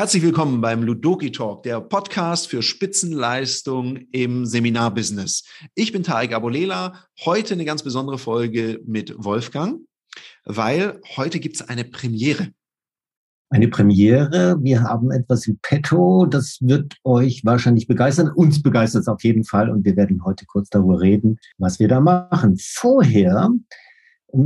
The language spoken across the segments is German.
Herzlich willkommen beim Ludoki Talk, der Podcast für Spitzenleistung im Seminarbusiness. Ich bin Tarek Abolela. Heute eine ganz besondere Folge mit Wolfgang, weil heute gibt es eine Premiere. Eine Premiere. Wir haben etwas im Petto. Das wird euch wahrscheinlich begeistern. Uns begeistert es auf jeden Fall. Und wir werden heute kurz darüber reden, was wir da machen. Vorher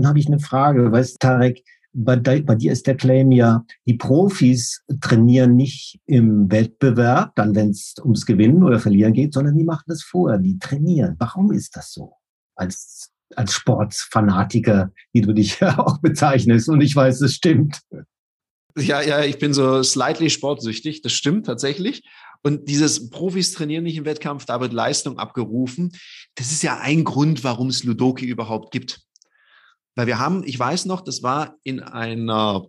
habe ich eine Frage. Weißt Tarek, bei, bei dir ist der Claim ja, die Profis trainieren nicht im Wettbewerb, dann wenn es ums Gewinnen oder Verlieren geht, sondern die machen das vorher, die trainieren. Warum ist das so? Als, als Sportsfanatiker, wie du dich ja auch bezeichnest und ich weiß, es stimmt. Ja, ja, ich bin so slightly sportsüchtig, das stimmt tatsächlich. Und dieses Profis trainieren nicht im Wettkampf, da wird Leistung abgerufen. Das ist ja ein Grund, warum es Ludoki überhaupt gibt. Weil wir haben, ich weiß noch, das war in einer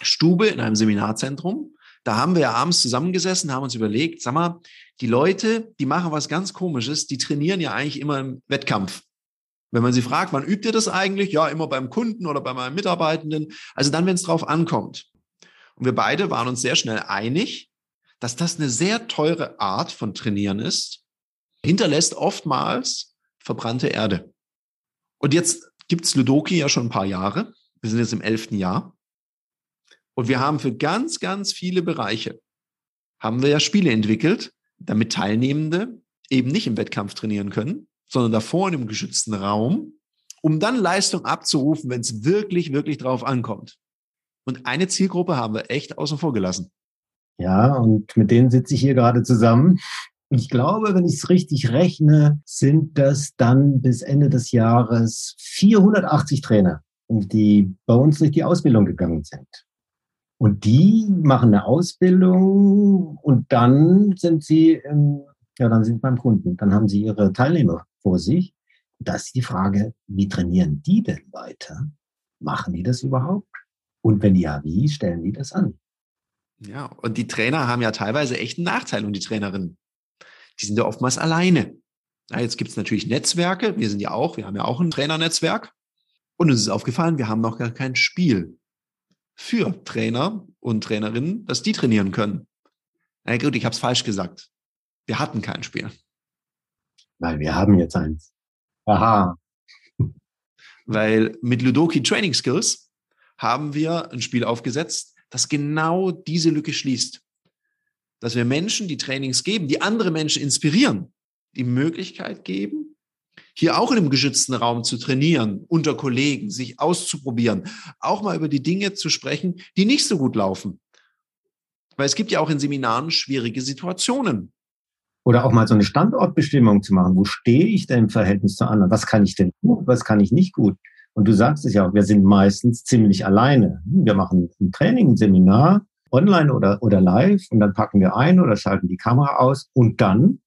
Stube, in einem Seminarzentrum. Da haben wir ja abends zusammengesessen, haben uns überlegt, sag mal, die Leute, die machen was ganz Komisches, die trainieren ja eigentlich immer im Wettkampf. Wenn man sie fragt, wann übt ihr das eigentlich? Ja, immer beim Kunden oder bei meinem Mitarbeitenden. Also dann, wenn es drauf ankommt. Und wir beide waren uns sehr schnell einig, dass das eine sehr teure Art von Trainieren ist, hinterlässt oftmals verbrannte Erde. Und jetzt gibt es Ludoki ja schon ein paar Jahre. Wir sind jetzt im elften Jahr. Und wir haben für ganz, ganz viele Bereiche, haben wir ja Spiele entwickelt, damit Teilnehmende eben nicht im Wettkampf trainieren können, sondern davor in einem geschützten Raum, um dann Leistung abzurufen, wenn es wirklich, wirklich drauf ankommt. Und eine Zielgruppe haben wir echt außen vor gelassen. Ja, und mit denen sitze ich hier gerade zusammen. Ich glaube, wenn ich es richtig rechne, sind das dann bis Ende des Jahres 480 Trainer, die bei uns durch die Ausbildung gegangen sind. Und die machen eine Ausbildung und dann sind sie, im, ja, dann sind sie beim Kunden. Dann haben sie ihre Teilnehmer vor sich. Da ist die Frage, wie trainieren die denn weiter? Machen die das überhaupt? Und wenn ja, wie stellen die das an? Ja, und die Trainer haben ja teilweise echt einen Nachteil und die Trainerinnen die sind ja oftmals alleine. Ja, jetzt gibt es natürlich Netzwerke, wir sind ja auch, wir haben ja auch ein Trainernetzwerk. Und uns ist aufgefallen, wir haben noch gar kein Spiel für Trainer und Trainerinnen, dass die trainieren können. Na gut, ich habe es falsch gesagt. Wir hatten kein Spiel. Weil wir haben jetzt eins. Aha. Weil mit Ludoki Training Skills haben wir ein Spiel aufgesetzt, das genau diese Lücke schließt dass wir Menschen, die Trainings geben, die andere Menschen inspirieren, die Möglichkeit geben, hier auch in einem geschützten Raum zu trainieren, unter Kollegen, sich auszuprobieren, auch mal über die Dinge zu sprechen, die nicht so gut laufen. Weil es gibt ja auch in Seminaren schwierige Situationen. Oder auch mal so eine Standortbestimmung zu machen. Wo stehe ich denn im Verhältnis zu anderen? Was kann ich denn gut? Was kann ich nicht gut? Und du sagst es ja auch, wir sind meistens ziemlich alleine. Wir machen ein Training, ein Seminar online oder, oder live und dann packen wir ein oder schalten die Kamera aus und dann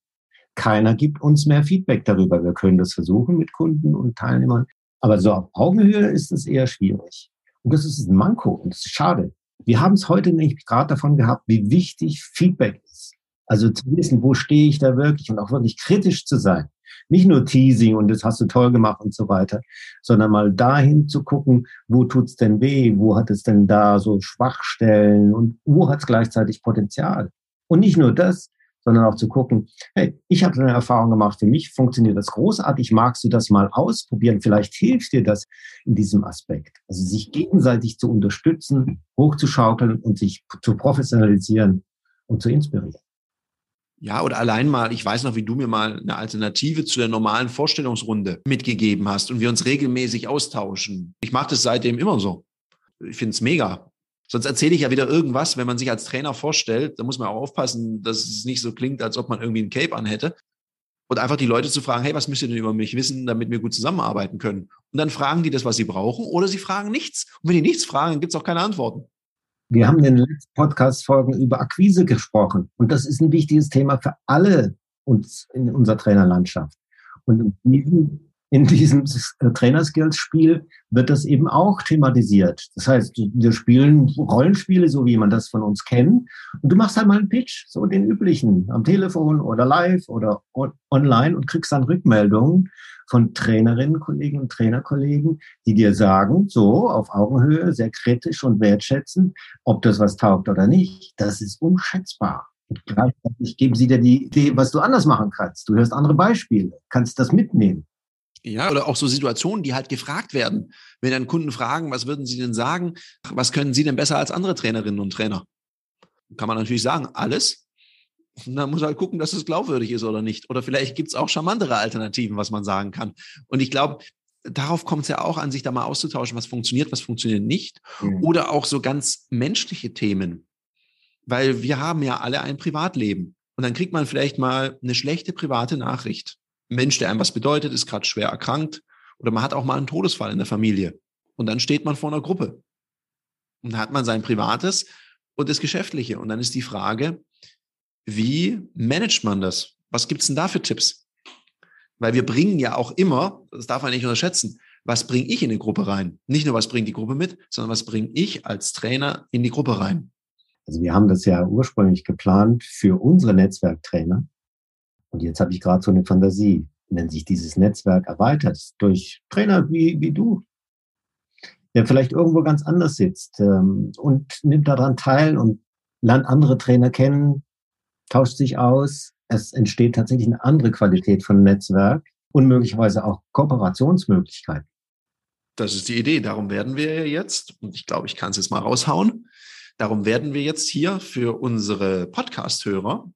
keiner gibt uns mehr Feedback darüber. Wir können das versuchen mit Kunden und Teilnehmern, aber so auf Augenhöhe ist es eher schwierig. Und das ist ein Manko und das ist schade. Wir haben es heute nicht gerade davon gehabt, wie wichtig Feedback ist. Also zu wissen, wo stehe ich da wirklich und auch wirklich kritisch zu sein. Nicht nur Teasing und das hast du toll gemacht und so weiter, sondern mal dahin zu gucken, wo tut's denn weh, wo hat es denn da so Schwachstellen und wo hat es gleichzeitig Potenzial. Und nicht nur das, sondern auch zu gucken, hey, ich habe eine Erfahrung gemacht, für mich funktioniert das großartig, magst du das mal ausprobieren? Vielleicht hilft dir das in diesem Aspekt. Also sich gegenseitig zu unterstützen, hochzuschaukeln und sich zu professionalisieren und zu inspirieren. Ja, oder allein mal, ich weiß noch, wie du mir mal eine Alternative zu der normalen Vorstellungsrunde mitgegeben hast und wir uns regelmäßig austauschen. Ich mache das seitdem immer so. Ich finde es mega. Sonst erzähle ich ja wieder irgendwas, wenn man sich als Trainer vorstellt. Da muss man auch aufpassen, dass es nicht so klingt, als ob man irgendwie ein Cape anhätte. Und einfach die Leute zu fragen, hey, was müsst ihr denn über mich wissen, damit wir gut zusammenarbeiten können? Und dann fragen die das, was sie brauchen, oder sie fragen nichts. Und wenn die nichts fragen, gibt es auch keine Antworten. Wir haben in den letzten Podcast-Folgen über Akquise gesprochen. Und das ist ein wichtiges Thema für alle uns in unserer Trainerlandschaft. Und in diesem in diesem äh, Trainerskills-Spiel wird das eben auch thematisiert. Das heißt, wir spielen Rollenspiele, so wie man das von uns kennt. Und du machst halt mal einen Pitch, so den üblichen, am Telefon oder live oder on online und kriegst dann Rückmeldungen von Trainerinnen, Kollegen und Trainerkollegen, die dir sagen, so auf Augenhöhe, sehr kritisch und wertschätzend, ob das was taugt oder nicht. Das ist unschätzbar. Gleichzeitig geben sie dir die Idee, was du anders machen kannst. Du hörst andere Beispiele, kannst das mitnehmen. Ja, oder auch so Situationen, die halt gefragt werden. Wenn dann Kunden fragen, was würden sie denn sagen? Was können sie denn besser als andere Trainerinnen und Trainer? Kann man natürlich sagen, alles. Und dann muss halt gucken, dass es glaubwürdig ist oder nicht. Oder vielleicht gibt es auch charmantere Alternativen, was man sagen kann. Und ich glaube, darauf kommt es ja auch an, sich da mal auszutauschen, was funktioniert, was funktioniert nicht. Mhm. Oder auch so ganz menschliche Themen. Weil wir haben ja alle ein Privatleben. Und dann kriegt man vielleicht mal eine schlechte private Nachricht. Mensch, der einem was bedeutet, ist gerade schwer erkrankt oder man hat auch mal einen Todesfall in der Familie. Und dann steht man vor einer Gruppe. Und hat man sein Privates und das Geschäftliche. Und dann ist die Frage, wie managt man das? Was gibt's denn da für Tipps? Weil wir bringen ja auch immer, das darf man nicht unterschätzen, was bringe ich in die Gruppe rein? Nicht nur, was bringt die Gruppe mit, sondern was bringe ich als Trainer in die Gruppe rein? Also wir haben das ja ursprünglich geplant für unsere Netzwerktrainer. Und jetzt habe ich gerade so eine Fantasie, wenn sich dieses Netzwerk erweitert durch Trainer wie, wie du, der vielleicht irgendwo ganz anders sitzt ähm, und nimmt daran teil und lernt andere Trainer kennen, tauscht sich aus. Es entsteht tatsächlich eine andere Qualität von Netzwerk und möglicherweise auch Kooperationsmöglichkeiten. Das ist die Idee. Darum werden wir jetzt, und ich glaube, ich kann es jetzt mal raushauen, darum werden wir jetzt hier für unsere Podcast-Hörer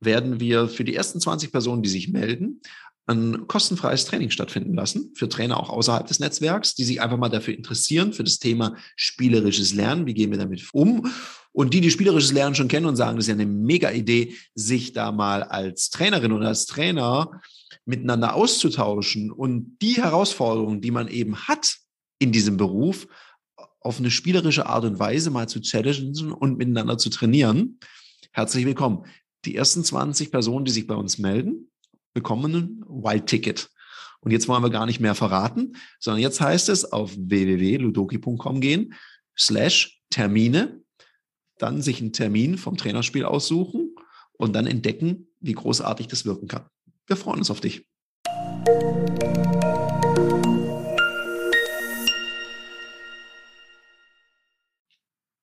werden wir für die ersten 20 Personen, die sich melden, ein kostenfreies Training stattfinden lassen für Trainer auch außerhalb des Netzwerks, die sich einfach mal dafür interessieren, für das Thema spielerisches Lernen. Wie gehen wir damit um? Und die, die spielerisches Lernen schon kennen und sagen, das ist ja eine mega Idee, sich da mal als Trainerin oder als Trainer miteinander auszutauschen und die Herausforderungen, die man eben hat in diesem Beruf, auf eine spielerische Art und Weise mal zu challengen und miteinander zu trainieren. Herzlich willkommen die ersten 20 Personen, die sich bei uns melden, bekommen ein Wild Ticket. Und jetzt wollen wir gar nicht mehr verraten, sondern jetzt heißt es auf www.ludoki.com gehen, slash Termine, dann sich einen Termin vom Trainerspiel aussuchen und dann entdecken, wie großartig das wirken kann. Wir freuen uns auf dich.